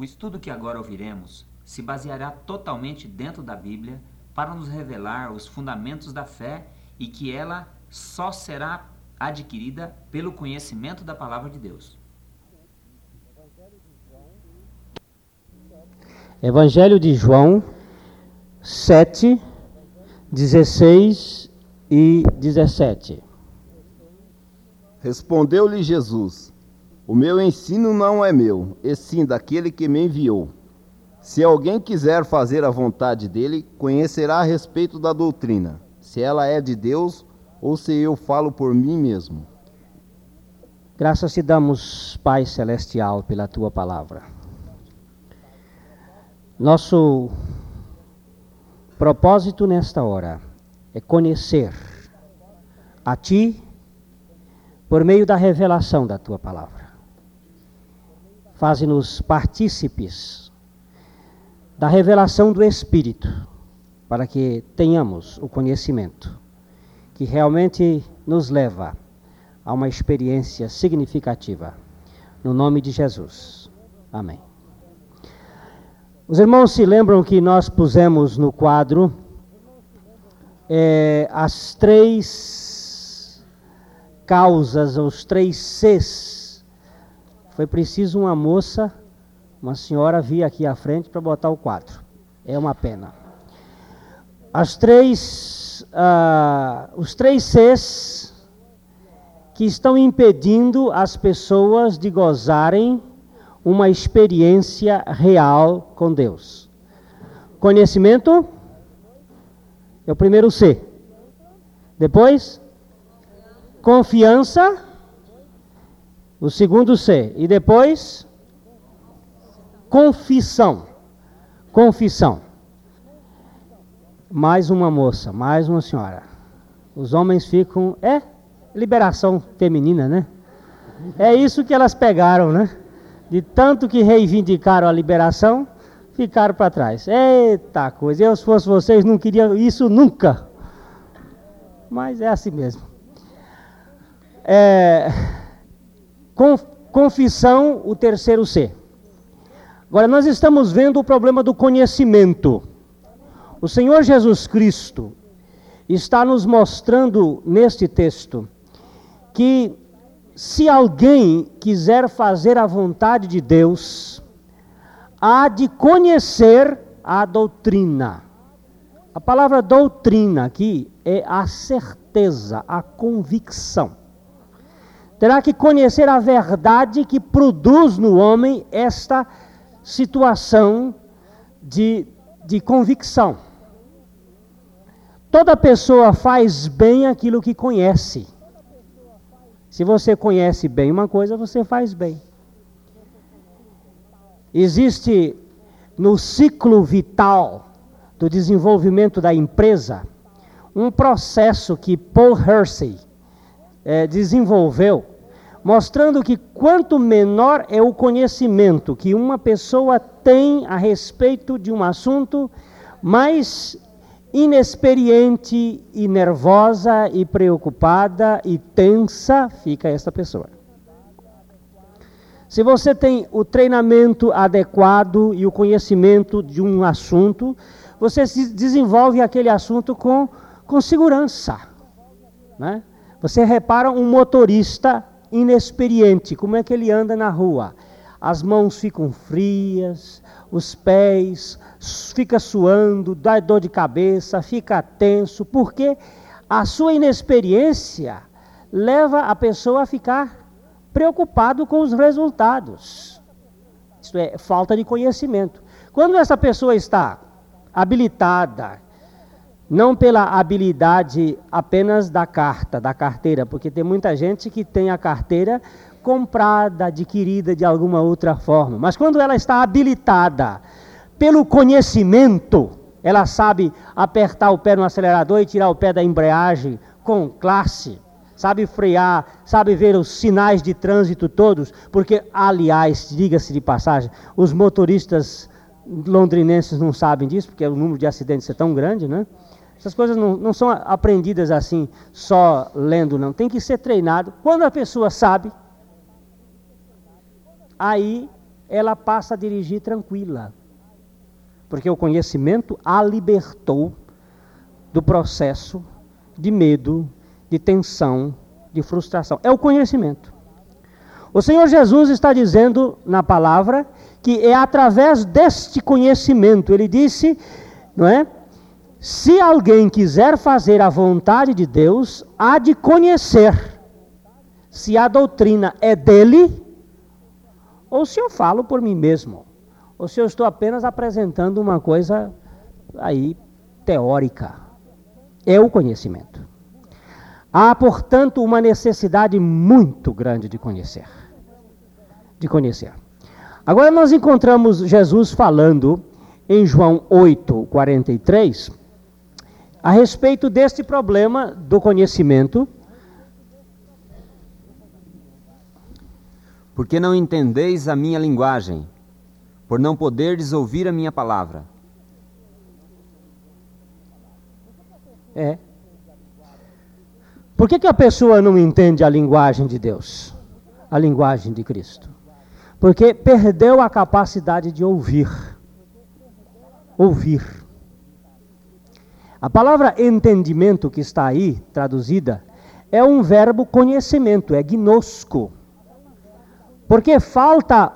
O estudo que agora ouviremos se baseará totalmente dentro da Bíblia para nos revelar os fundamentos da fé e que ela só será adquirida pelo conhecimento da palavra de Deus. Evangelho de João 7, 16 e 17. Respondeu-lhe Jesus: O meu ensino não é meu, e sim daquele que me enviou. Se alguém quiser fazer a vontade dele, conhecerá a respeito da doutrina, se ela é de Deus ou se eu falo por mim mesmo. Graças te damos, Pai Celestial, pela tua palavra. Nosso propósito nesta hora é conhecer a Ti por meio da revelação da tua palavra. Faze-nos partícipes da revelação do Espírito, para que tenhamos o conhecimento que realmente nos leva a uma experiência significativa. No nome de Jesus. Amém. Os irmãos se lembram que nós pusemos no quadro é, as três causas, os três Cs, foi preciso uma moça, uma senhora vir aqui à frente para botar o quadro. É uma pena. As três, uh, os três Cs que estão impedindo as pessoas de gozarem uma experiência real com Deus. Conhecimento é o primeiro C. Depois, confiança, o segundo C, e depois confissão. Confissão. Mais uma moça, mais uma senhora. Os homens ficam. É liberação feminina, né? É isso que elas pegaram, né? De tanto que reivindicaram a liberação, ficaram para trás. Eita coisa, eu se fosse vocês não queria isso nunca. Mas é assim mesmo é, confissão, o terceiro C. Agora, nós estamos vendo o problema do conhecimento. O Senhor Jesus Cristo está nos mostrando neste texto que se alguém quiser fazer a vontade de Deus, há de conhecer a doutrina. A palavra doutrina aqui é a certeza, a convicção terá que conhecer a verdade que produz no homem esta situação de, de convicção. Toda pessoa faz bem aquilo que conhece. Se você conhece bem uma coisa, você faz bem. Existe no ciclo vital do desenvolvimento da empresa um processo que Paul Hersey é, desenvolveu mostrando que quanto menor é o conhecimento que uma pessoa tem a respeito de um assunto, mais inexperiente e nervosa e preocupada e tensa fica essa pessoa. Se você tem o treinamento adequado e o conhecimento de um assunto, você desenvolve aquele assunto com, com segurança. Né? Você repara um motorista inexperiente, como é que ele anda na rua? As mãos ficam frias, os pés fica suando, dá dor de cabeça, fica tenso, porque a sua inexperiência leva a pessoa a ficar preocupado com os resultados. Isso é falta de conhecimento. Quando essa pessoa está habilitada, não pela habilidade apenas da carta, da carteira, porque tem muita gente que tem a carteira comprada, adquirida de alguma outra forma. Mas quando ela está habilitada pelo conhecimento, ela sabe apertar o pé no acelerador e tirar o pé da embreagem com classe, sabe frear, sabe ver os sinais de trânsito todos, porque, aliás, diga-se de passagem, os motoristas londrinenses não sabem disso, porque o número de acidentes é tão grande, né? Essas coisas não, não são aprendidas assim, só lendo, não. Tem que ser treinado. Quando a pessoa sabe, aí ela passa a dirigir tranquila. Porque o conhecimento a libertou do processo de medo, de tensão, de frustração. É o conhecimento. O Senhor Jesus está dizendo na palavra que é através deste conhecimento, ele disse, não é? Se alguém quiser fazer a vontade de Deus, há de conhecer se a doutrina é dele ou se eu falo por mim mesmo, ou se eu estou apenas apresentando uma coisa aí teórica. É o conhecimento. Há, portanto, uma necessidade muito grande de conhecer. De conhecer. Agora nós encontramos Jesus falando em João 8, 43, a respeito deste problema do conhecimento. Porque não entendeis a minha linguagem, por não poderdes ouvir a minha palavra. É. Por que, que a pessoa não entende a linguagem de Deus? A linguagem de Cristo? Porque perdeu a capacidade de ouvir. Ouvir. A palavra entendimento que está aí traduzida é um verbo conhecimento, é gnosco. Porque falta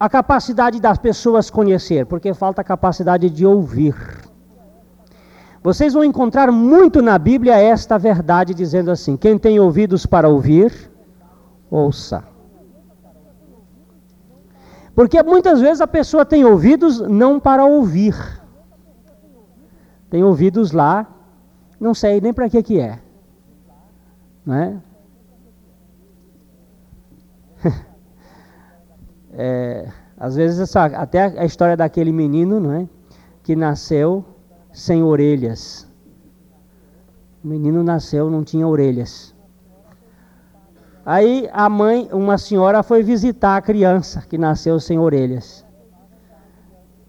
a capacidade das pessoas conhecer, porque falta a capacidade de ouvir. Vocês vão encontrar muito na Bíblia esta verdade dizendo assim: quem tem ouvidos para ouvir, ouça. Porque muitas vezes a pessoa tem ouvidos não para ouvir. Tem ouvidos lá, não sei nem para que que é. Não é? é às vezes essa, até a história daquele menino, não é? Que nasceu sem orelhas. O menino nasceu, não tinha orelhas. Aí a mãe, uma senhora, foi visitar a criança que nasceu sem orelhas.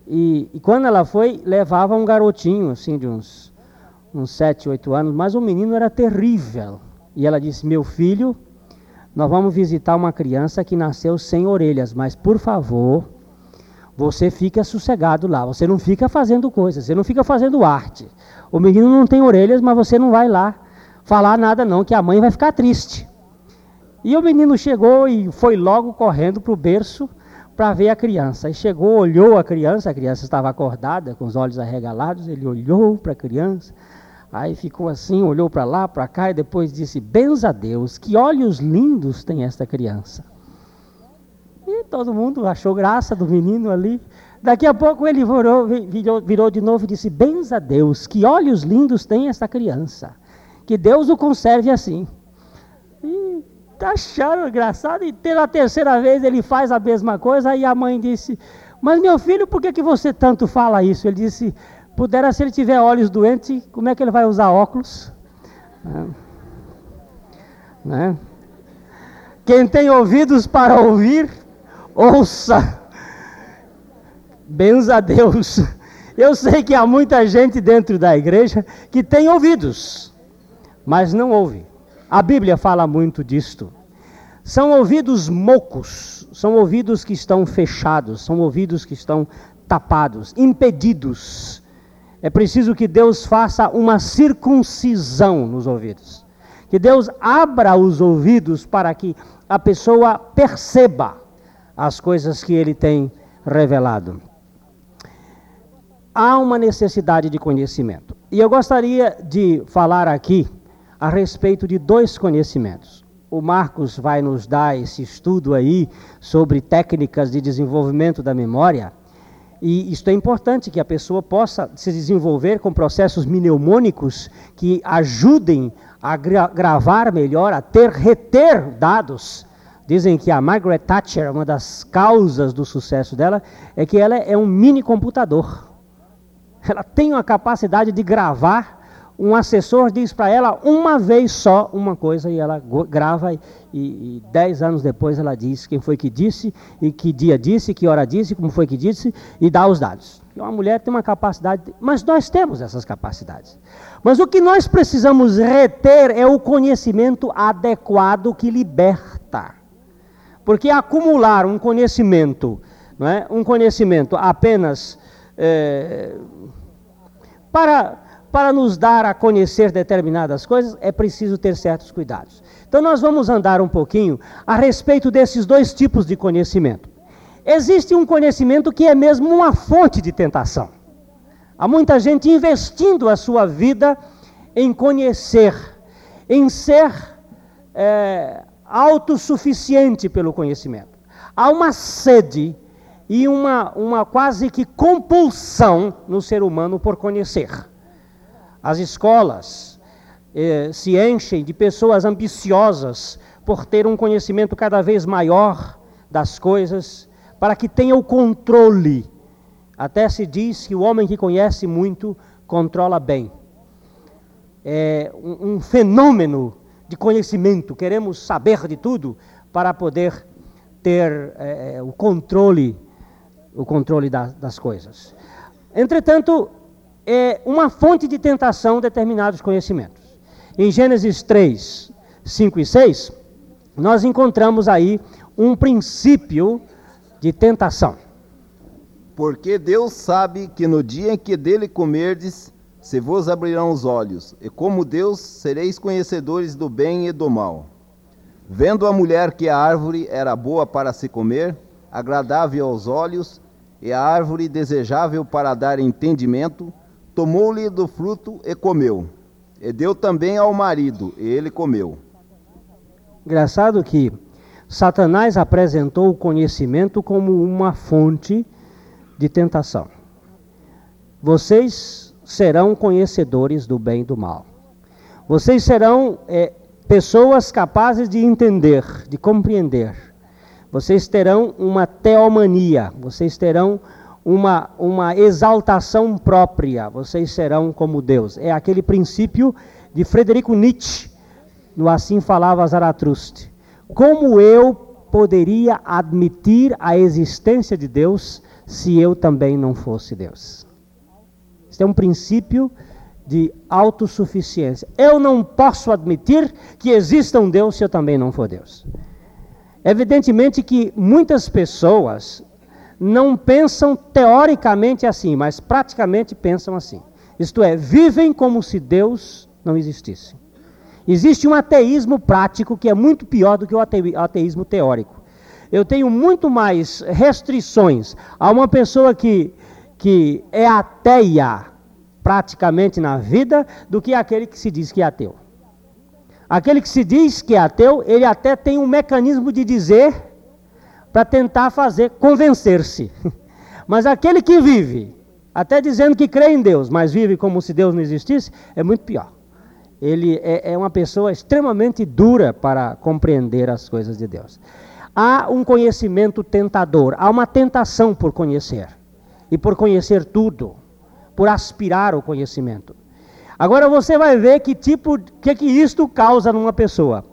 E, e quando ela foi, levava um garotinho, assim, de uns, uns 7, 8 anos, mas o menino era terrível. E ela disse: Meu filho, nós vamos visitar uma criança que nasceu sem orelhas, mas por favor, você fica sossegado lá, você não fica fazendo coisas, você não fica fazendo arte. O menino não tem orelhas, mas você não vai lá falar nada não, que a mãe vai ficar triste. E o menino chegou e foi logo correndo para o berço para ver a criança. E chegou, olhou a criança, a criança estava acordada, com os olhos arregalados, ele olhou para a criança, aí ficou assim, olhou para lá, para cá, e depois disse, benza a Deus, que olhos lindos tem esta criança. E todo mundo achou graça do menino ali. Daqui a pouco ele virou, virou, virou de novo e disse: Benza a Deus, que olhos lindos tem essa criança. Que Deus o conserve assim. E acharam engraçado. E pela terceira vez ele faz a mesma coisa. Aí a mãe disse: Mas meu filho, por que, que você tanto fala isso? Ele disse: Pudera, se ele tiver olhos doentes, como é que ele vai usar óculos? Né? Quem tem ouvidos para ouvir, ouça. Benza a Deus. Eu sei que há muita gente dentro da igreja que tem ouvidos, mas não ouve. A Bíblia fala muito disto. São ouvidos mocos, são ouvidos que estão fechados, são ouvidos que estão tapados, impedidos. É preciso que Deus faça uma circuncisão nos ouvidos. Que Deus abra os ouvidos para que a pessoa perceba as coisas que ele tem revelado. Há uma necessidade de conhecimento. E eu gostaria de falar aqui a respeito de dois conhecimentos. O Marcos vai nos dar esse estudo aí sobre técnicas de desenvolvimento da memória. E isto é importante que a pessoa possa se desenvolver com processos mnemônicos que ajudem a gra gravar melhor, a ter reter dados Dizem que a Margaret Thatcher, uma das causas do sucesso dela, é que ela é um mini computador. Ela tem uma capacidade de gravar. Um assessor diz para ela uma vez só uma coisa e ela grava e, e, dez anos depois ela diz quem foi que disse e que dia disse, que hora disse, como foi que disse e dá os dados. Uma mulher tem uma capacidade, mas nós temos essas capacidades. Mas o que nós precisamos reter é o conhecimento adequado que liberta. Porque acumular um conhecimento não é? um conhecimento apenas é, para, para nos dar a conhecer determinadas coisas, é preciso ter certos cuidados. Então, nós vamos andar um pouquinho a respeito desses dois tipos de conhecimento. Existe um conhecimento que é mesmo uma fonte de tentação. Há muita gente investindo a sua vida em conhecer, em ser é, autossuficiente pelo conhecimento. Há uma sede e uma, uma quase que compulsão no ser humano por conhecer. As escolas eh, se enchem de pessoas ambiciosas por ter um conhecimento cada vez maior das coisas, para que tenha o controle. Até se diz que o homem que conhece muito controla bem. É um, um fenômeno de conhecimento, queremos saber de tudo para poder ter é, o controle, o controle da, das coisas. Entretanto, é uma fonte de tentação determinados conhecimentos. Em Gênesis 3, 5 e 6, nós encontramos aí um princípio de tentação. Porque Deus sabe que no dia em que dele comerdes, se vos abrirão os olhos, e como Deus sereis conhecedores do bem e do mal. Vendo a mulher que a árvore era boa para se comer, agradável aos olhos, e a árvore desejável para dar entendimento, tomou-lhe do fruto e comeu. E deu também ao marido, e ele comeu. Engraçado que Satanás apresentou o conhecimento como uma fonte de tentação. Vocês serão conhecedores do bem e do mal. Vocês serão é, pessoas capazes de entender, de compreender. Vocês terão uma teomania, vocês terão uma, uma exaltação própria, vocês serão como Deus. É aquele princípio de Frederico Nietzsche, no Assim Falava Zaratustra. Como eu poderia admitir a existência de Deus se eu também não fosse Deus? Isso é um princípio de autossuficiência. Eu não posso admitir que exista um Deus se eu também não for Deus. Evidentemente que muitas pessoas não pensam teoricamente assim, mas praticamente pensam assim. Isto é, vivem como se Deus não existisse. Existe um ateísmo prático que é muito pior do que o ateísmo teórico. Eu tenho muito mais restrições a uma pessoa que que é ateia praticamente na vida do que aquele que se diz que é ateu. Aquele que se diz que é ateu, ele até tem um mecanismo de dizer para tentar fazer convencer-se. Mas aquele que vive, até dizendo que crê em Deus, mas vive como se Deus não existisse, é muito pior. Ele é, é uma pessoa extremamente dura para compreender as coisas de Deus. Há um conhecimento tentador, há uma tentação por conhecer e por conhecer tudo, por aspirar o conhecimento. Agora você vai ver que tipo, que que isto causa numa pessoa.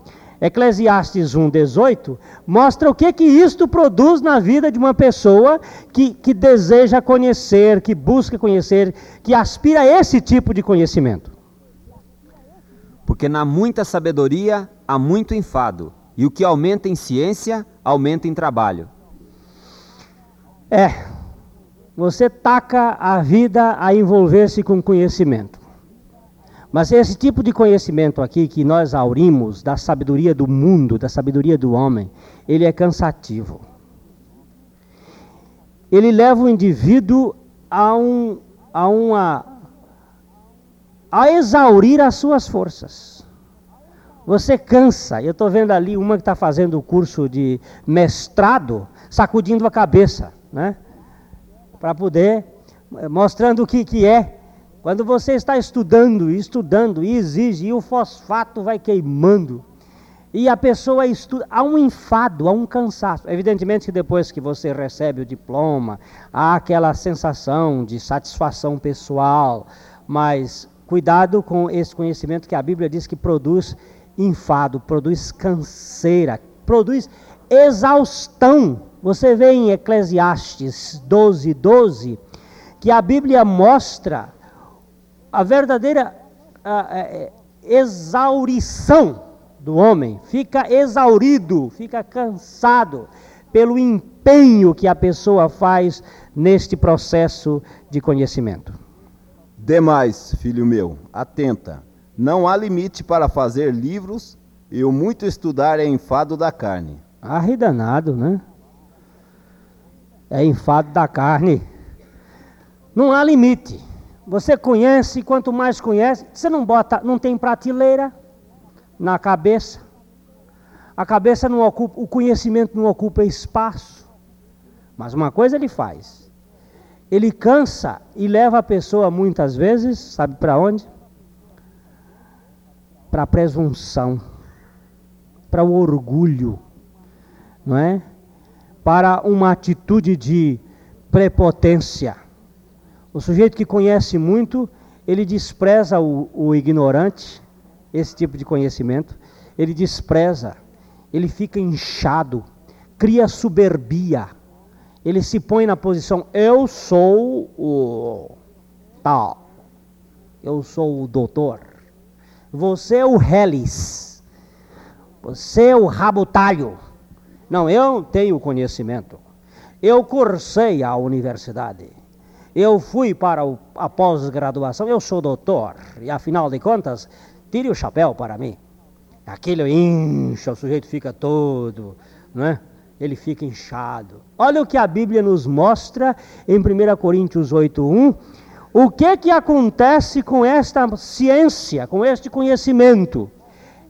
Eclesiastes 1:18 mostra o que que isto produz na vida de uma pessoa que, que deseja conhecer, que busca conhecer, que aspira a esse tipo de conhecimento. Porque na muita sabedoria há muito enfado, e o que aumenta em ciência aumenta em trabalho. É, você taca a vida a envolver-se com conhecimento. Mas esse tipo de conhecimento aqui que nós aurimos da sabedoria do mundo, da sabedoria do homem, ele é cansativo. Ele leva o indivíduo a, um, a uma a exaurir as suas forças. Você cansa. Eu estou vendo ali uma que está fazendo o curso de mestrado, sacudindo a cabeça, né? para poder, eh, mostrando o que, que é. Quando você está estudando, estudando, e exige, e o fosfato vai queimando, e a pessoa estuda, há um enfado, há um cansaço. Evidentemente que depois que você recebe o diploma, há aquela sensação de satisfação pessoal, mas cuidado com esse conhecimento que a Bíblia diz que produz enfado, produz canseira, produz exaustão. Você vê em Eclesiastes 12, 12, que a Bíblia mostra a verdadeira a, a, é, exaurição do homem, fica exaurido, fica cansado, pelo empenho que a pessoa faz neste processo de conhecimento. Demais, filho meu, atenta. Não há limite para fazer livros e o muito estudar é enfado da carne. Arredanado, né? É enfado da carne. Não há limite. Você conhece, quanto mais conhece, você não bota, não tem prateleira na cabeça. A cabeça não ocupa, o conhecimento não ocupa espaço. Mas uma coisa ele faz. Ele cansa e leva a pessoa muitas vezes, sabe para onde? Para a presunção, para o orgulho, não é? Para uma atitude de prepotência. O sujeito que conhece muito, ele despreza o, o ignorante, esse tipo de conhecimento, ele despreza, ele fica inchado, cria soberbia, ele se põe na posição: eu sou o tal, eu sou o doutor, você é o Helis, você é o rabutalho. Não, eu tenho conhecimento, eu cursei a universidade. Eu fui para a pós-graduação, eu sou doutor, e afinal de contas, tire o chapéu para mim. Aquilo incha, o sujeito fica todo, não é? Ele fica inchado. Olha o que a Bíblia nos mostra em 1 Coríntios 8:1. O que que acontece com esta ciência, com este conhecimento?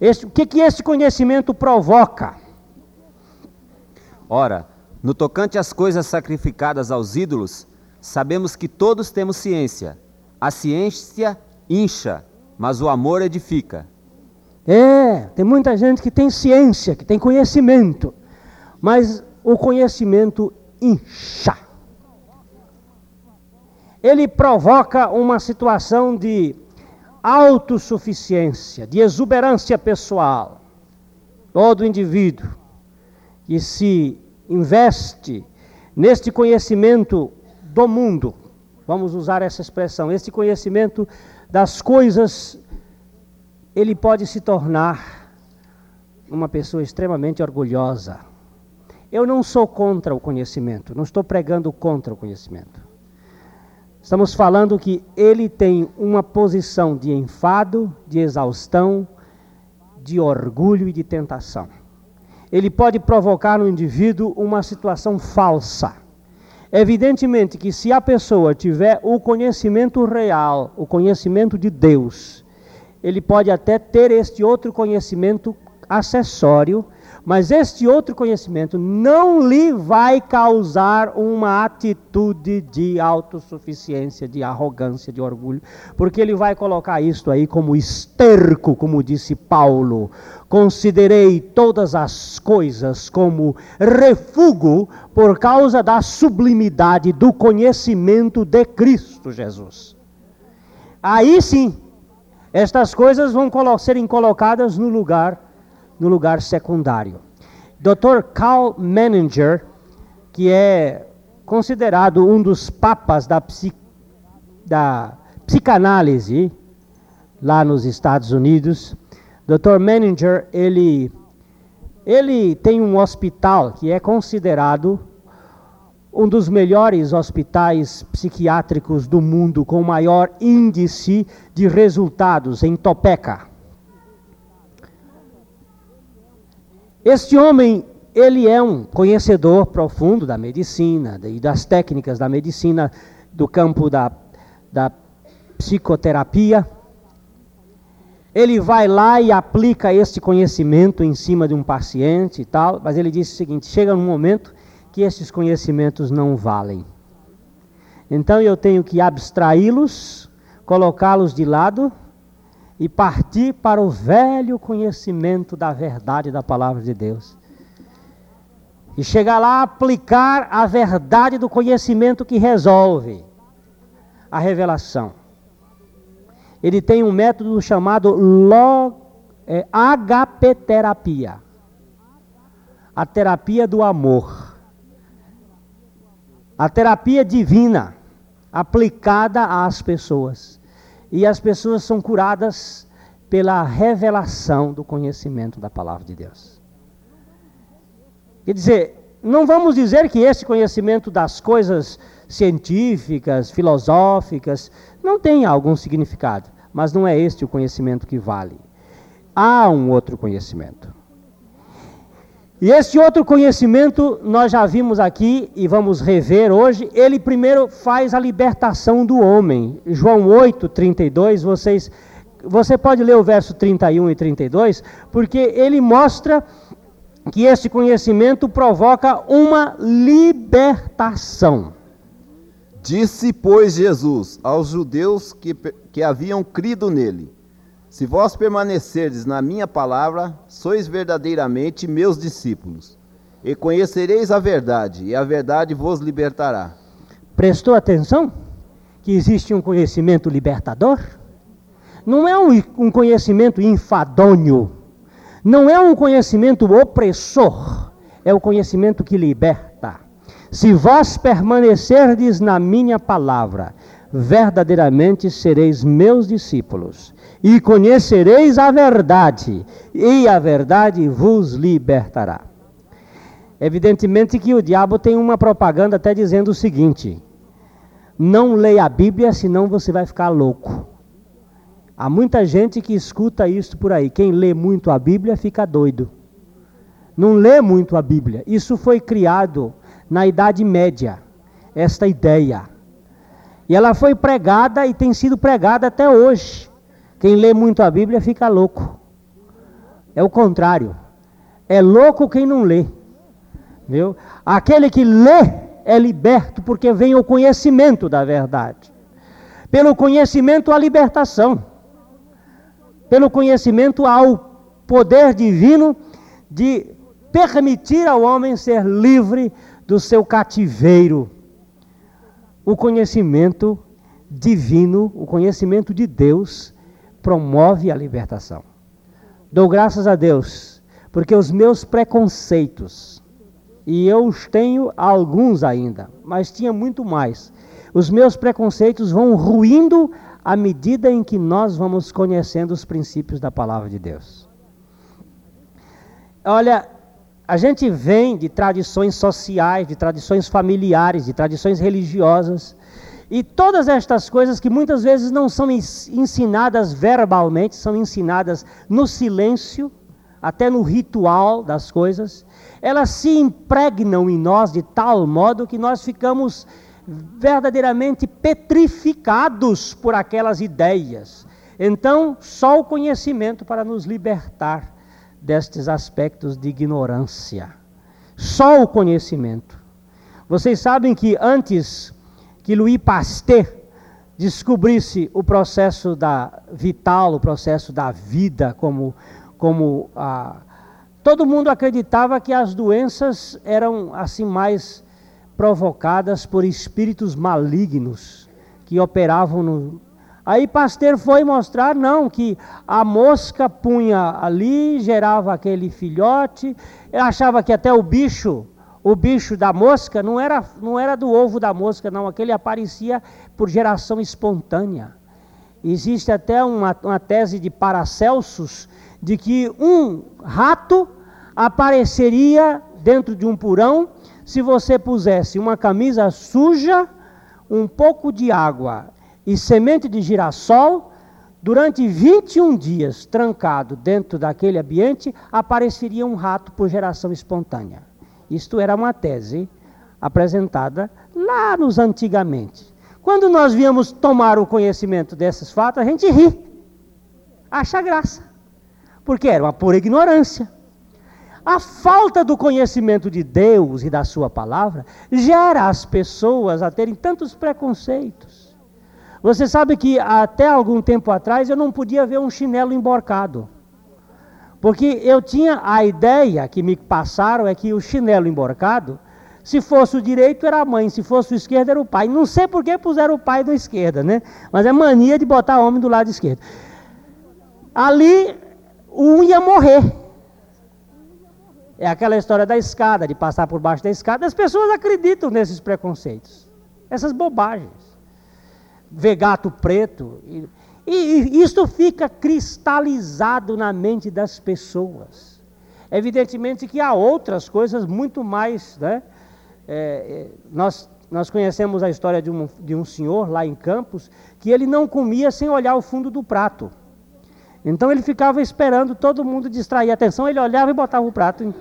Este, o que que este conhecimento provoca? Ora, no tocante às coisas sacrificadas aos ídolos, Sabemos que todos temos ciência. A ciência incha, mas o amor edifica. É, tem muita gente que tem ciência, que tem conhecimento, mas o conhecimento incha. Ele provoca uma situação de autossuficiência, de exuberância pessoal. Todo indivíduo que se investe neste conhecimento do mundo. Vamos usar essa expressão. Este conhecimento das coisas, ele pode se tornar uma pessoa extremamente orgulhosa. Eu não sou contra o conhecimento, não estou pregando contra o conhecimento. Estamos falando que ele tem uma posição de enfado, de exaustão, de orgulho e de tentação. Ele pode provocar no indivíduo uma situação falsa Evidentemente que se a pessoa tiver o conhecimento real, o conhecimento de Deus, ele pode até ter este outro conhecimento acessório, mas este outro conhecimento não lhe vai causar uma atitude de autossuficiência, de arrogância, de orgulho, porque ele vai colocar isto aí como esterco, como disse Paulo. Considerei todas as coisas como refúgio por causa da sublimidade do conhecimento de Cristo Jesus. Aí sim, estas coisas vão serem colocadas no lugar no lugar secundário. Dr. Carl Menninger, que é considerado um dos papas da, psi, da psicanálise lá nos Estados Unidos, Dr. Menninger, ele, ele tem um hospital que é considerado um dos melhores hospitais psiquiátricos do mundo, com maior índice de resultados em Topeka. Este homem, ele é um conhecedor profundo da medicina e das técnicas da medicina, do campo da, da psicoterapia. Ele vai lá e aplica este conhecimento em cima de um paciente e tal, mas ele disse o seguinte: chega um momento que esses conhecimentos não valem. Então eu tenho que abstraí-los, colocá-los de lado e partir para o velho conhecimento da verdade da palavra de Deus. E chegar lá aplicar a verdade do conhecimento que resolve a revelação. Ele tem um método chamado log, é, HP terapia. A terapia do amor. A terapia divina aplicada às pessoas e as pessoas são curadas pela revelação do conhecimento da palavra de Deus. Quer dizer, não vamos dizer que esse conhecimento das coisas científicas, filosóficas, não tem algum significado, mas não é este o conhecimento que vale. Há um outro conhecimento. E este outro conhecimento nós já vimos aqui e vamos rever hoje. Ele primeiro faz a libertação do homem. João 8, 32, vocês, você pode ler o verso 31 e 32, porque ele mostra que este conhecimento provoca uma libertação. Disse, pois, Jesus aos judeus que, que haviam crido nele: Se vós permanecerdes na minha palavra, sois verdadeiramente meus discípulos, e conhecereis a verdade, e a verdade vos libertará. Prestou atenção que existe um conhecimento libertador? Não é um, conhecimento enfadonho não é um conhecimento opressor, é o conhecimento que liberta. Se vós permanecerdes na minha palavra, verdadeiramente sereis meus discípulos, e conhecereis a verdade, e a verdade vos libertará. Evidentemente que o diabo tem uma propaganda até dizendo o seguinte: não leia a Bíblia, senão você vai ficar louco. Há muita gente que escuta isso por aí. Quem lê muito a Bíblia fica doido. Não lê muito a Bíblia. Isso foi criado na Idade Média, esta ideia. E ela foi pregada e tem sido pregada até hoje. Quem lê muito a Bíblia fica louco. É o contrário. É louco quem não lê. Viu? Aquele que lê é liberto porque vem o conhecimento da verdade. Pelo conhecimento, a libertação pelo conhecimento ao poder divino de permitir ao homem ser livre do seu cativeiro. O conhecimento divino, o conhecimento de Deus, promove a libertação. Dou graças a Deus, porque os meus preconceitos, e eu os tenho alguns ainda, mas tinha muito mais, os meus preconceitos vão ruindo à medida em que nós vamos conhecendo os princípios da palavra de Deus. Olha, a gente vem de tradições sociais, de tradições familiares, de tradições religiosas, e todas estas coisas que muitas vezes não são ensinadas verbalmente, são ensinadas no silêncio, até no ritual das coisas, elas se impregnam em nós de tal modo que nós ficamos verdadeiramente petrificados por aquelas ideias. Então, só o conhecimento para nos libertar destes aspectos de ignorância. Só o conhecimento. Vocês sabem que antes que Louis Pasteur descobrisse o processo da vital, o processo da vida, como, como a, todo mundo acreditava que as doenças eram assim mais provocadas por espíritos malignos que operavam no. Aí Pasteur foi mostrar, não, que a mosca punha ali, gerava aquele filhote, ele achava que até o bicho, o bicho da mosca, não era, não era do ovo da mosca, não, aquele aparecia por geração espontânea. Existe até uma, uma tese de Paracelsus de que um rato apareceria dentro de um purão se você pusesse uma camisa suja, um pouco de água e semente de girassol, durante 21 dias trancado dentro daquele ambiente, apareceria um rato por geração espontânea. Isto era uma tese apresentada lá nos antigamente. Quando nós viemos tomar o conhecimento desses fatos, a gente ri, acha graça, porque era uma pura ignorância. A falta do conhecimento de Deus e da Sua palavra gera as pessoas a terem tantos preconceitos. Você sabe que até algum tempo atrás eu não podia ver um chinelo emborcado. Porque eu tinha a ideia que me passaram é que o chinelo emborcado, se fosse o direito era a mãe, se fosse o esquerdo era o pai. Não sei por que puseram o pai da esquerda, né? Mas é mania de botar homem do lado esquerdo. Ali um ia morrer. É aquela história da escada, de passar por baixo da escada. As pessoas acreditam nesses preconceitos, essas bobagens. Ver gato preto. E, e, isso fica cristalizado na mente das pessoas. Evidentemente que há outras coisas muito mais. Né? É, é, nós, nós conhecemos a história de um, de um senhor lá em Campos que ele não comia sem olhar o fundo do prato. Então ele ficava esperando todo mundo distrair a atenção, ele olhava e botava o prato.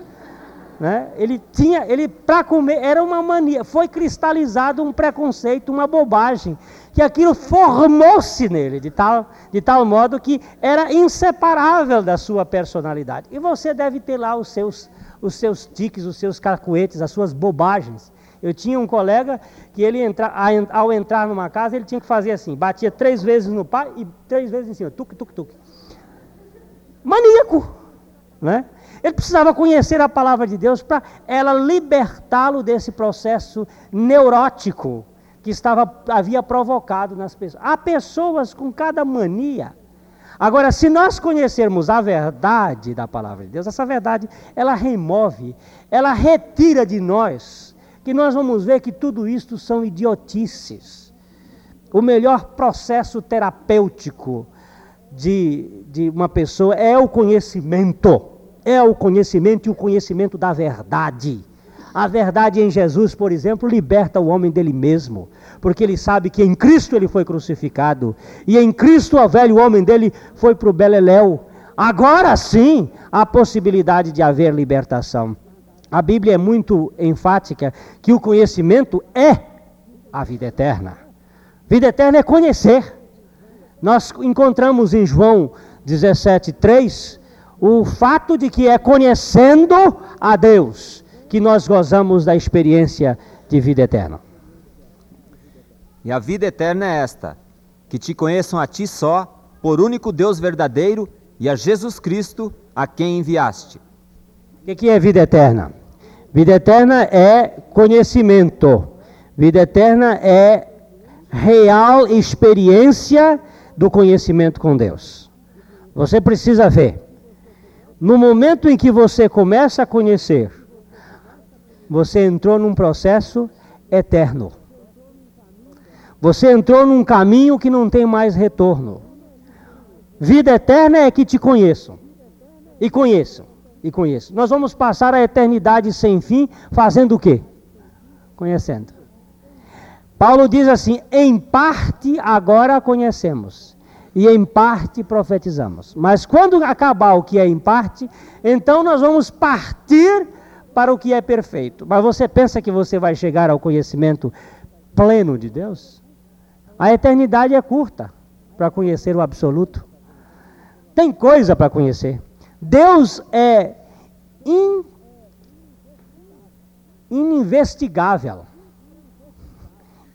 Né? Ele tinha, ele para comer, era uma mania, foi cristalizado um preconceito, uma bobagem, que aquilo formou-se nele, de tal, de tal modo que era inseparável da sua personalidade. E você deve ter lá os seus, os seus tiques, os seus cacuetes, as suas bobagens. Eu tinha um colega que ele entra, ao entrar numa casa, ele tinha que fazer assim, batia três vezes no pai e três vezes em cima, tuque, tuque, tuque. Maníaco, né? Ele precisava conhecer a palavra de Deus para ela libertá-lo desse processo neurótico que estava, havia provocado nas pessoas. Há pessoas com cada mania. Agora, se nós conhecermos a verdade da palavra de Deus, essa verdade, ela remove, ela retira de nós, que nós vamos ver que tudo isto são idiotices. O melhor processo terapêutico de, de uma pessoa é o conhecimento é o conhecimento e o conhecimento da verdade. A verdade em Jesus, por exemplo, liberta o homem dele mesmo, porque ele sabe que em Cristo ele foi crucificado, e em Cristo o velho homem dele foi para o Beleléu. Agora sim há possibilidade de haver libertação. A Bíblia é muito enfática que o conhecimento é a vida eterna. Vida eterna é conhecer. Nós encontramos em João 17, 3, o fato de que é conhecendo a Deus que nós gozamos da experiência de vida eterna. E a vida eterna é esta: que te conheçam a ti só, por único Deus verdadeiro, e a Jesus Cristo, a quem enviaste. O que é vida eterna? Vida eterna é conhecimento. Vida eterna é real experiência do conhecimento com Deus. Você precisa ver. No momento em que você começa a conhecer, você entrou num processo eterno. Você entrou num caminho que não tem mais retorno. Vida eterna é que te conheçam. E conheçam. E conheçam. Nós vamos passar a eternidade sem fim fazendo o quê? Conhecendo. Paulo diz assim: em parte agora conhecemos e em parte profetizamos. Mas quando acabar o que é em parte, então nós vamos partir para o que é perfeito. Mas você pensa que você vai chegar ao conhecimento pleno de Deus? A eternidade é curta para conhecer o absoluto. Tem coisa para conhecer. Deus é in, ininvestigável,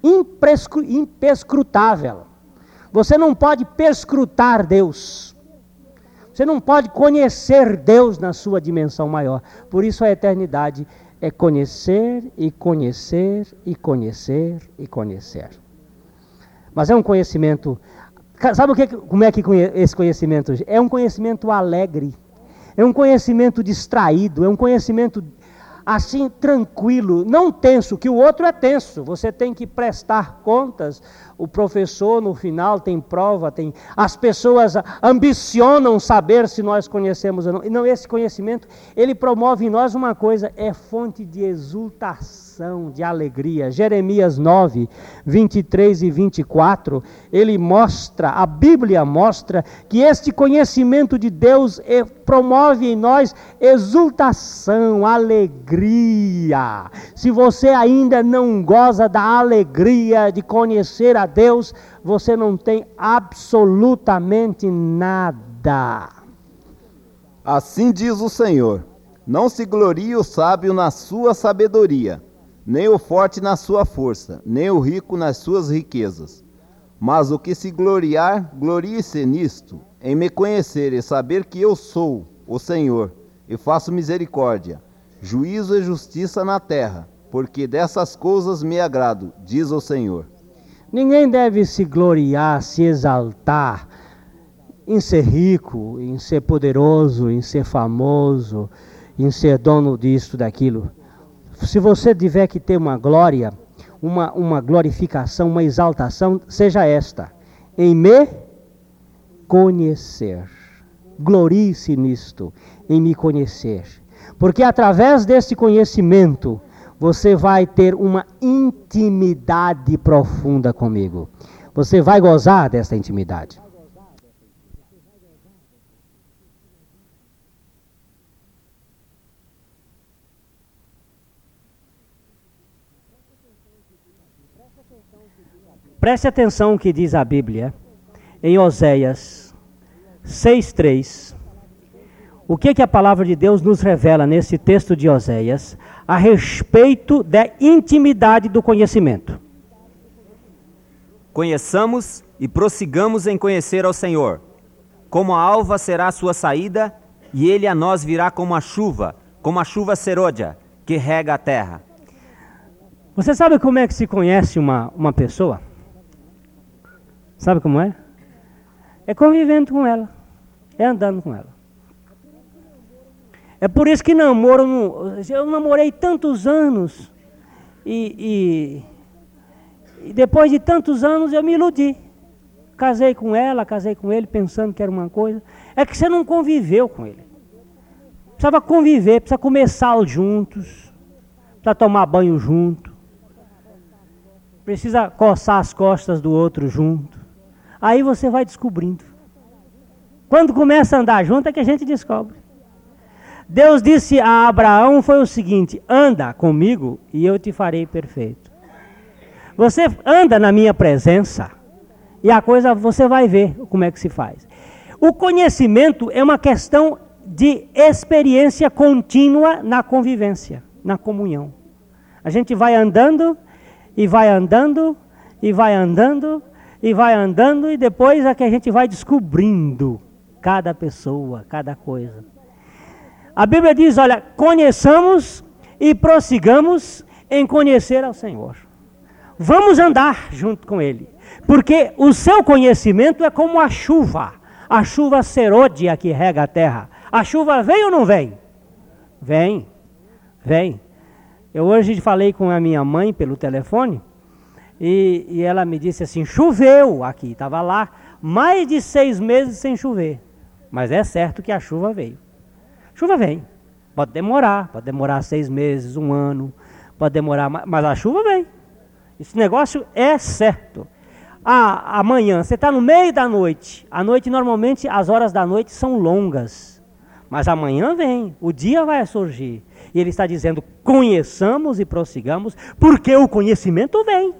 impescrutável. Você não pode perscrutar Deus. Você não pode conhecer Deus na sua dimensão maior. Por isso a eternidade é conhecer e conhecer e conhecer e conhecer. Mas é um conhecimento. Sabe o que, como é que esse conhecimento? É um conhecimento alegre. É um conhecimento distraído. É um conhecimento assim tranquilo, não tenso, que o outro é tenso. Você tem que prestar contas o professor no final tem prova, tem as pessoas ambicionam saber se nós conhecemos ou não. E não esse conhecimento, ele promove em nós uma coisa, é fonte de exultação, de alegria. Jeremias 9, 23 e 24, ele mostra, a Bíblia mostra que este conhecimento de Deus é, promove em nós exultação, alegria. Se você ainda não goza da alegria de conhecer a Deus, você não tem absolutamente nada. Assim diz o Senhor: Não se glorie o sábio na sua sabedoria, nem o forte na sua força, nem o rico nas suas riquezas. Mas o que se gloriar, glorie-se nisto, em me conhecer e saber que eu sou o Senhor, e faço misericórdia, juízo e justiça na terra, porque dessas coisas me agrado, diz o Senhor. Ninguém deve se gloriar, se exaltar em ser rico, em ser poderoso, em ser famoso, em ser dono disso, daquilo. Se você tiver que ter uma glória, uma, uma glorificação, uma exaltação, seja esta: em me conhecer. Glorie-se nisto, em me conhecer. Porque através desse conhecimento, você vai ter uma intimidade profunda comigo. Você vai gozar dessa intimidade. Preste atenção no que diz a Bíblia em Oséias 6:3. O que que a palavra de Deus nos revela nesse texto de Oséias a respeito da intimidade do conhecimento? Conheçamos e prossigamos em conhecer ao Senhor. Como a alva será a sua saída, e ele a nós virá como a chuva, como a chuva serôdia, que rega a terra. Você sabe como é que se conhece uma, uma pessoa? Sabe como é? É convivendo com ela, é andando com ela. É por isso que namoro, eu namorei tantos anos e, e, e depois de tantos anos eu me iludi. Casei com ela, casei com ele pensando que era uma coisa. É que você não conviveu com ele. Precisava conviver, precisa comer sal juntos, precisa tomar banho junto, precisa coçar as costas do outro junto. Aí você vai descobrindo. Quando começa a andar junto é que a gente descobre. Deus disse a Abraão foi o seguinte: anda comigo e eu te farei perfeito. Você anda na minha presença e a coisa você vai ver como é que se faz. O conhecimento é uma questão de experiência contínua na convivência, na comunhão. A gente vai andando e vai andando e vai andando e vai andando e depois é que a gente vai descobrindo cada pessoa, cada coisa. A Bíblia diz: olha, conheçamos e prossigamos em conhecer ao Senhor. Vamos andar junto com Ele, porque o seu conhecimento é como a chuva, a chuva serôdia que rega a terra. A chuva vem ou não vem? Vem, vem. Eu hoje falei com a minha mãe pelo telefone e, e ela me disse assim: choveu aqui, estava lá mais de seis meses sem chover. Mas é certo que a chuva veio. Chuva vem. Pode demorar, pode demorar seis meses, um ano, pode demorar, mas a chuva vem. Esse negócio é certo. Ah, amanhã, você está no meio da noite. A noite, normalmente, as horas da noite são longas. Mas amanhã vem, o dia vai surgir. E ele está dizendo: conheçamos e prossigamos, porque o conhecimento vem.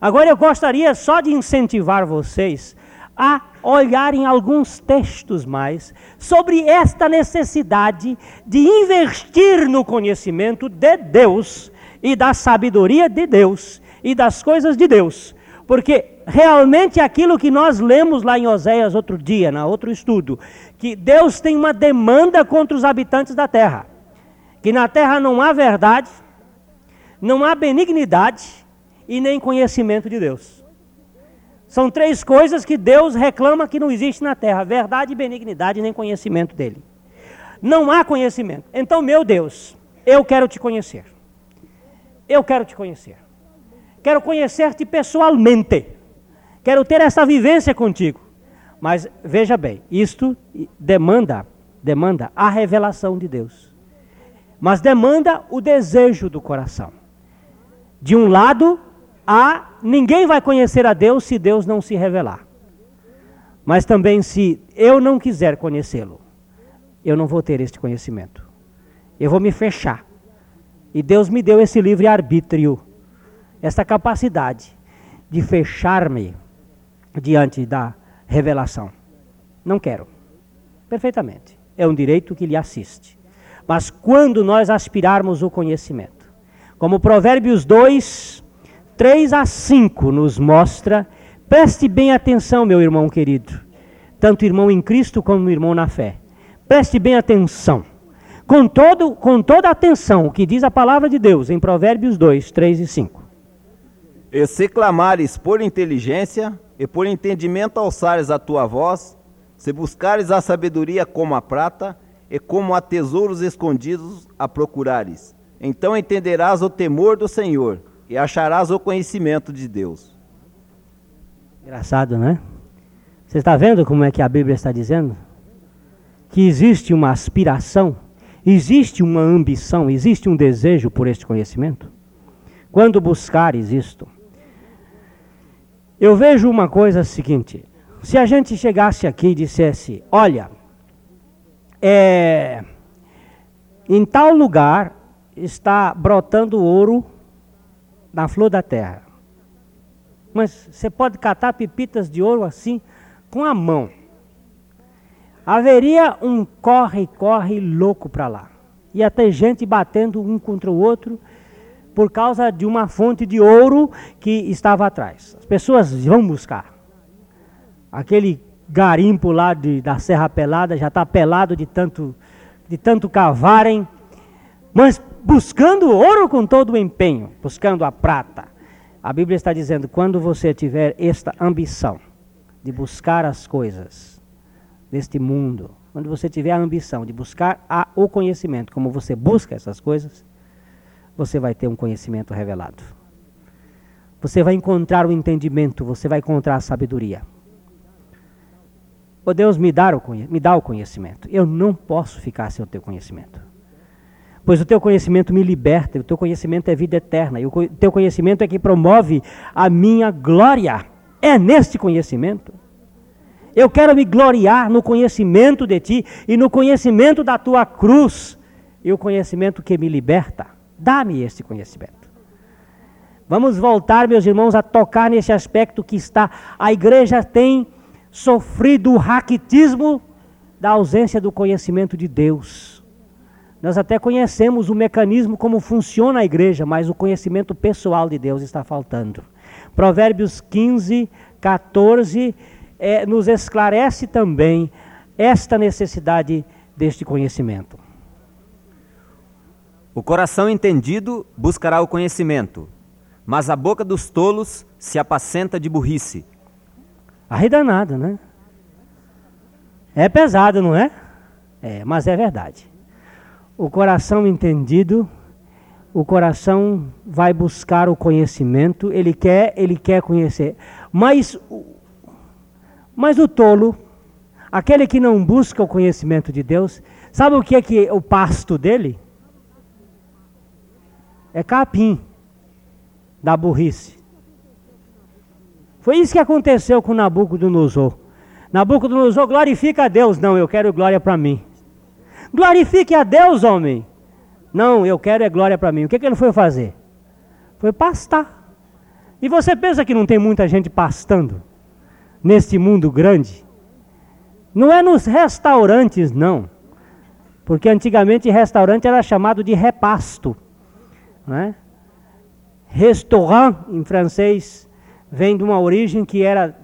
Agora eu gostaria só de incentivar vocês a olharem alguns textos mais sobre esta necessidade de investir no conhecimento de Deus e da sabedoria de Deus e das coisas de Deus. Porque realmente aquilo que nós lemos lá em Oséias outro dia, na outro estudo, que Deus tem uma demanda contra os habitantes da terra. Que na terra não há verdade, não há benignidade, e nem conhecimento de Deus. São três coisas que Deus reclama que não existe na terra: verdade, benignidade nem conhecimento dele. Não há conhecimento. Então, meu Deus, eu quero te conhecer. Eu quero te conhecer. Quero conhecer-te pessoalmente. Quero ter essa vivência contigo. Mas veja bem, isto demanda, demanda a revelação de Deus. Mas demanda o desejo do coração. De um lado, ninguém vai conhecer a Deus se Deus não se revelar. Mas também se eu não quiser conhecê-lo, eu não vou ter este conhecimento. Eu vou me fechar. E Deus me deu esse livre arbítrio, essa capacidade de fechar-me diante da revelação. Não quero. Perfeitamente. É um direito que lhe assiste. Mas quando nós aspirarmos o conhecimento, como Provérbios 2, 3 a 5 nos mostra, preste bem atenção, meu irmão querido, tanto irmão em Cristo como irmão na fé. Preste bem atenção. Com, todo, com toda atenção, o que diz a palavra de Deus em Provérbios 2, 3 e 5. E se clamares por inteligência e por entendimento alçares a tua voz, se buscares a sabedoria como a prata e como a tesouros escondidos a procurares, então entenderás o temor do Senhor e acharás o conhecimento de Deus. Engraçado, né? Você está vendo como é que a Bíblia está dizendo? Que existe uma aspiração Existe uma ambição, existe um desejo por este conhecimento? Quando buscares isto, eu vejo uma coisa seguinte: se a gente chegasse aqui e dissesse, olha, é, em tal lugar está brotando ouro na flor da terra. Mas você pode catar pepitas de ouro assim, com a mão. Haveria um corre-corre louco para lá. Ia ter gente batendo um contra o outro por causa de uma fonte de ouro que estava atrás. As pessoas vão buscar. Aquele garimpo lá de, da Serra Pelada já está pelado de tanto, de tanto cavarem, mas buscando ouro com todo o empenho, buscando a prata. A Bíblia está dizendo: quando você tiver esta ambição de buscar as coisas deste mundo, quando você tiver a ambição de buscar a, o conhecimento, como você busca essas coisas, você vai ter um conhecimento revelado. Você vai encontrar o entendimento, você vai encontrar a sabedoria. Oh Deus, me me dá o conhecimento. Eu não posso ficar sem o teu conhecimento. Pois o teu conhecimento me liberta, o teu conhecimento é vida eterna, e o teu conhecimento é que promove a minha glória. É neste conhecimento. Eu quero me gloriar no conhecimento de ti e no conhecimento da tua cruz, e o conhecimento que me liberta. Dá-me esse conhecimento. Vamos voltar, meus irmãos, a tocar nesse aspecto que está. A igreja tem sofrido o raquitismo da ausência do conhecimento de Deus. Nós até conhecemos o mecanismo como funciona a igreja, mas o conhecimento pessoal de Deus está faltando. Provérbios 15, 14 é, nos esclarece também esta necessidade deste conhecimento. O coração entendido buscará o conhecimento, mas a boca dos tolos se apacenta de burrice. Arredanado, né? É pesado, não é? É, mas é verdade. O coração entendido, o coração vai buscar o conhecimento, ele quer, ele quer conhecer. Mas, mas o tolo, aquele que não busca o conhecimento de Deus, sabe o que é que o pasto dele? é capim da burrice. Foi isso que aconteceu com Nabucodonosor. Nabucodonosor glorifica a Deus. Não, eu quero glória para mim. Glorifique a Deus, homem. Não, eu quero é glória para mim. O que, que ele foi fazer? Foi pastar. E você pensa que não tem muita gente pastando neste mundo grande? Não é nos restaurantes, não. Porque antigamente restaurante era chamado de repasto. Né? Restaurant, em francês, vem de uma origem que era,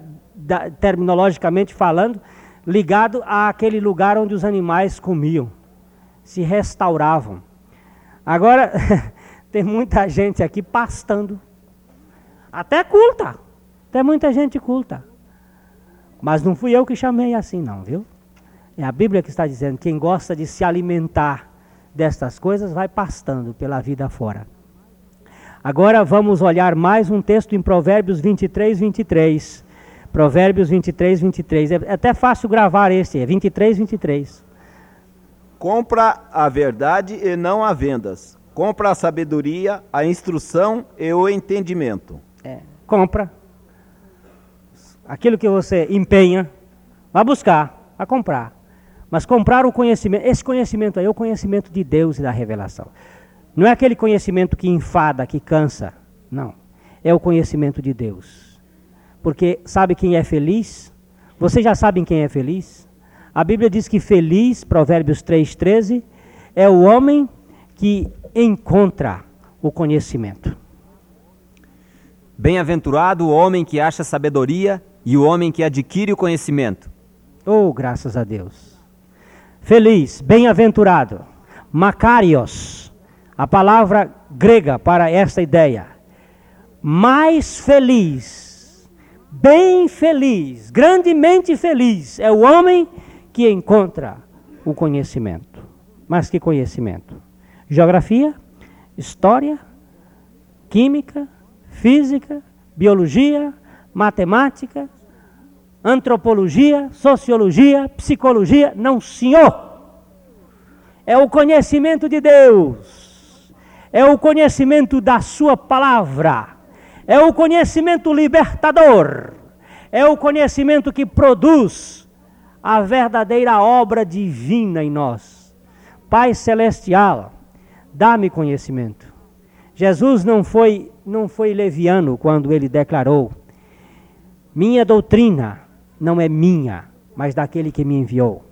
terminologicamente falando, ligado àquele lugar onde os animais comiam, se restauravam. Agora, tem muita gente aqui pastando, até culta, tem muita gente culta. Mas não fui eu que chamei assim, não, viu? É a Bíblia que está dizendo: quem gosta de se alimentar destas coisas vai pastando pela vida fora. Agora vamos olhar mais um texto em Provérbios 23, 23. Provérbios 23, 23. É até fácil gravar esse, é 23, 23. Compra a verdade e não a vendas. Compra a sabedoria, a instrução e o entendimento. É, compra. Aquilo que você empenha, vai buscar, vai comprar. Mas comprar o conhecimento, esse conhecimento aí é o conhecimento de Deus e da revelação. Não é aquele conhecimento que enfada, que cansa. Não. É o conhecimento de Deus. Porque sabe quem é feliz? Vocês já sabem quem é feliz? A Bíblia diz que feliz, Provérbios 3,13, é o homem que encontra o conhecimento. Bem-aventurado o homem que acha sabedoria e o homem que adquire o conhecimento. Oh, graças a Deus. Feliz, bem-aventurado, Macarios a palavra grega para esta ideia. Mais feliz, bem feliz, grandemente feliz é o homem que encontra o conhecimento. Mas que conhecimento? Geografia, história, química, física, biologia, matemática, antropologia, sociologia, psicologia. Não, senhor! é o conhecimento de Deus, é o conhecimento da Sua palavra, é o conhecimento libertador, é o conhecimento que produz a verdadeira obra divina em nós. Pai Celestial, dá-me conhecimento. Jesus não foi, não foi leviano quando ele declarou: Minha doutrina não é minha, mas daquele que me enviou.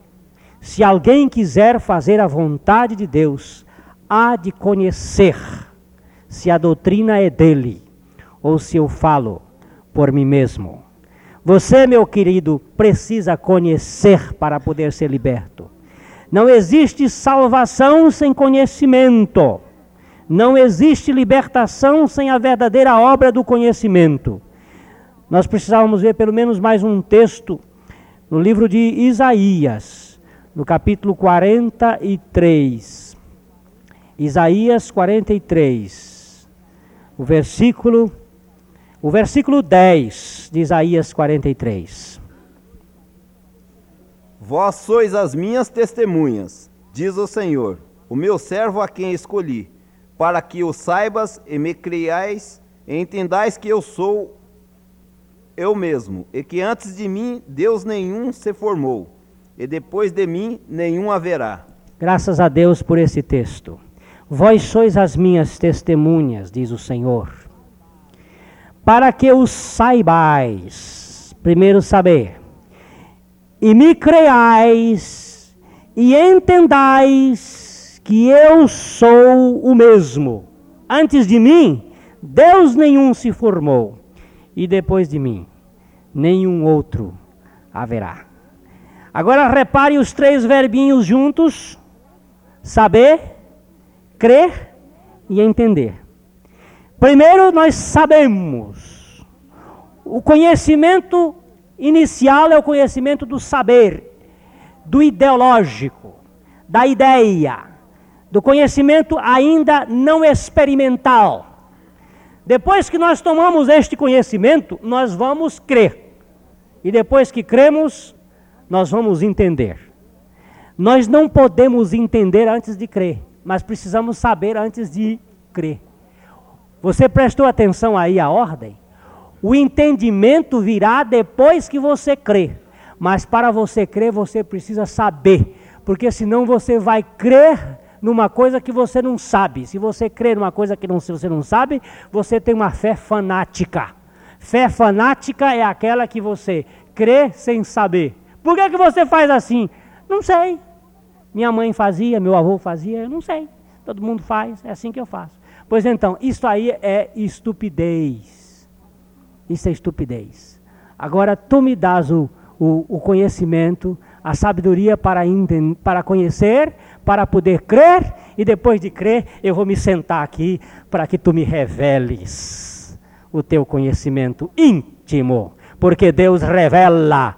Se alguém quiser fazer a vontade de Deus, há de conhecer se a doutrina é dele ou se eu falo por mim mesmo. Você, meu querido, precisa conhecer para poder ser liberto. Não existe salvação sem conhecimento. Não existe libertação sem a verdadeira obra do conhecimento. Nós precisávamos ver pelo menos mais um texto no livro de Isaías, no capítulo 43. Isaías 43, o versículo, o versículo 10 de Isaías 43. Vós sois as minhas testemunhas, diz o Senhor, o meu servo a quem escolhi, para que o saibas e me criais e entendais que eu sou eu mesmo, e que antes de mim Deus nenhum se formou, e depois de mim nenhum haverá. Graças a Deus por esse texto. Vós sois as minhas testemunhas, diz o Senhor, para que os saibais, primeiro saber, e me creais, e entendais que eu sou o mesmo. Antes de mim, Deus nenhum se formou e depois de mim nenhum outro haverá. Agora repare os três verbinhos juntos: saber, crer e entender. Primeiro, nós sabemos. O conhecimento inicial é o conhecimento do saber, do ideológico, da ideia, do conhecimento ainda não experimental. Depois que nós tomamos este conhecimento, nós vamos crer. E depois que cremos, nós vamos entender. Nós não podemos entender antes de crer, mas precisamos saber antes de crer. Você prestou atenção aí à ordem? O entendimento virá depois que você crê. Mas para você crer, você precisa saber. Porque senão você vai crer numa coisa que você não sabe. Se você crê numa coisa que não, você não sabe, você tem uma fé fanática. Fé fanática é aquela que você crê sem saber. Por que, que você faz assim? Não sei. Minha mãe fazia, meu avô fazia, eu não sei. Todo mundo faz, é assim que eu faço. Pois então, isso aí é estupidez. Isso é estupidez. Agora, tu me dás o, o, o conhecimento, a sabedoria para, para conhecer, para poder crer, e depois de crer, eu vou me sentar aqui para que tu me reveles o teu conhecimento íntimo, porque Deus revela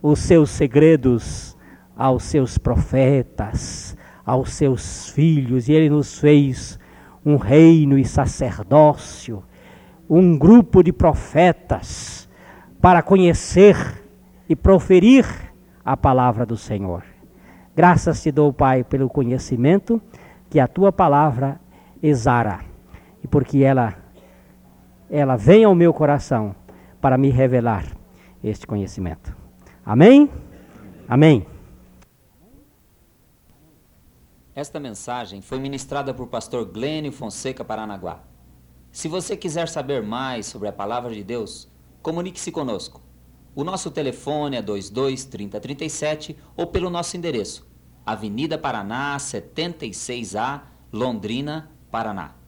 os seus segredos aos seus profetas, aos seus filhos, e Ele nos fez um reino e sacerdócio, um grupo de profetas para conhecer e proferir a palavra do Senhor. Graças te dou, Pai, pelo conhecimento que a tua palavra exara e porque ela ela vem ao meu coração para me revelar este conhecimento. Amém? Amém. Esta mensagem foi ministrada por pastor Glênio Fonseca Paranaguá. Se você quiser saber mais sobre a palavra de Deus, comunique-se conosco. O nosso telefone é 22 30 37 ou pelo nosso endereço, Avenida Paraná, 76A, Londrina, Paraná.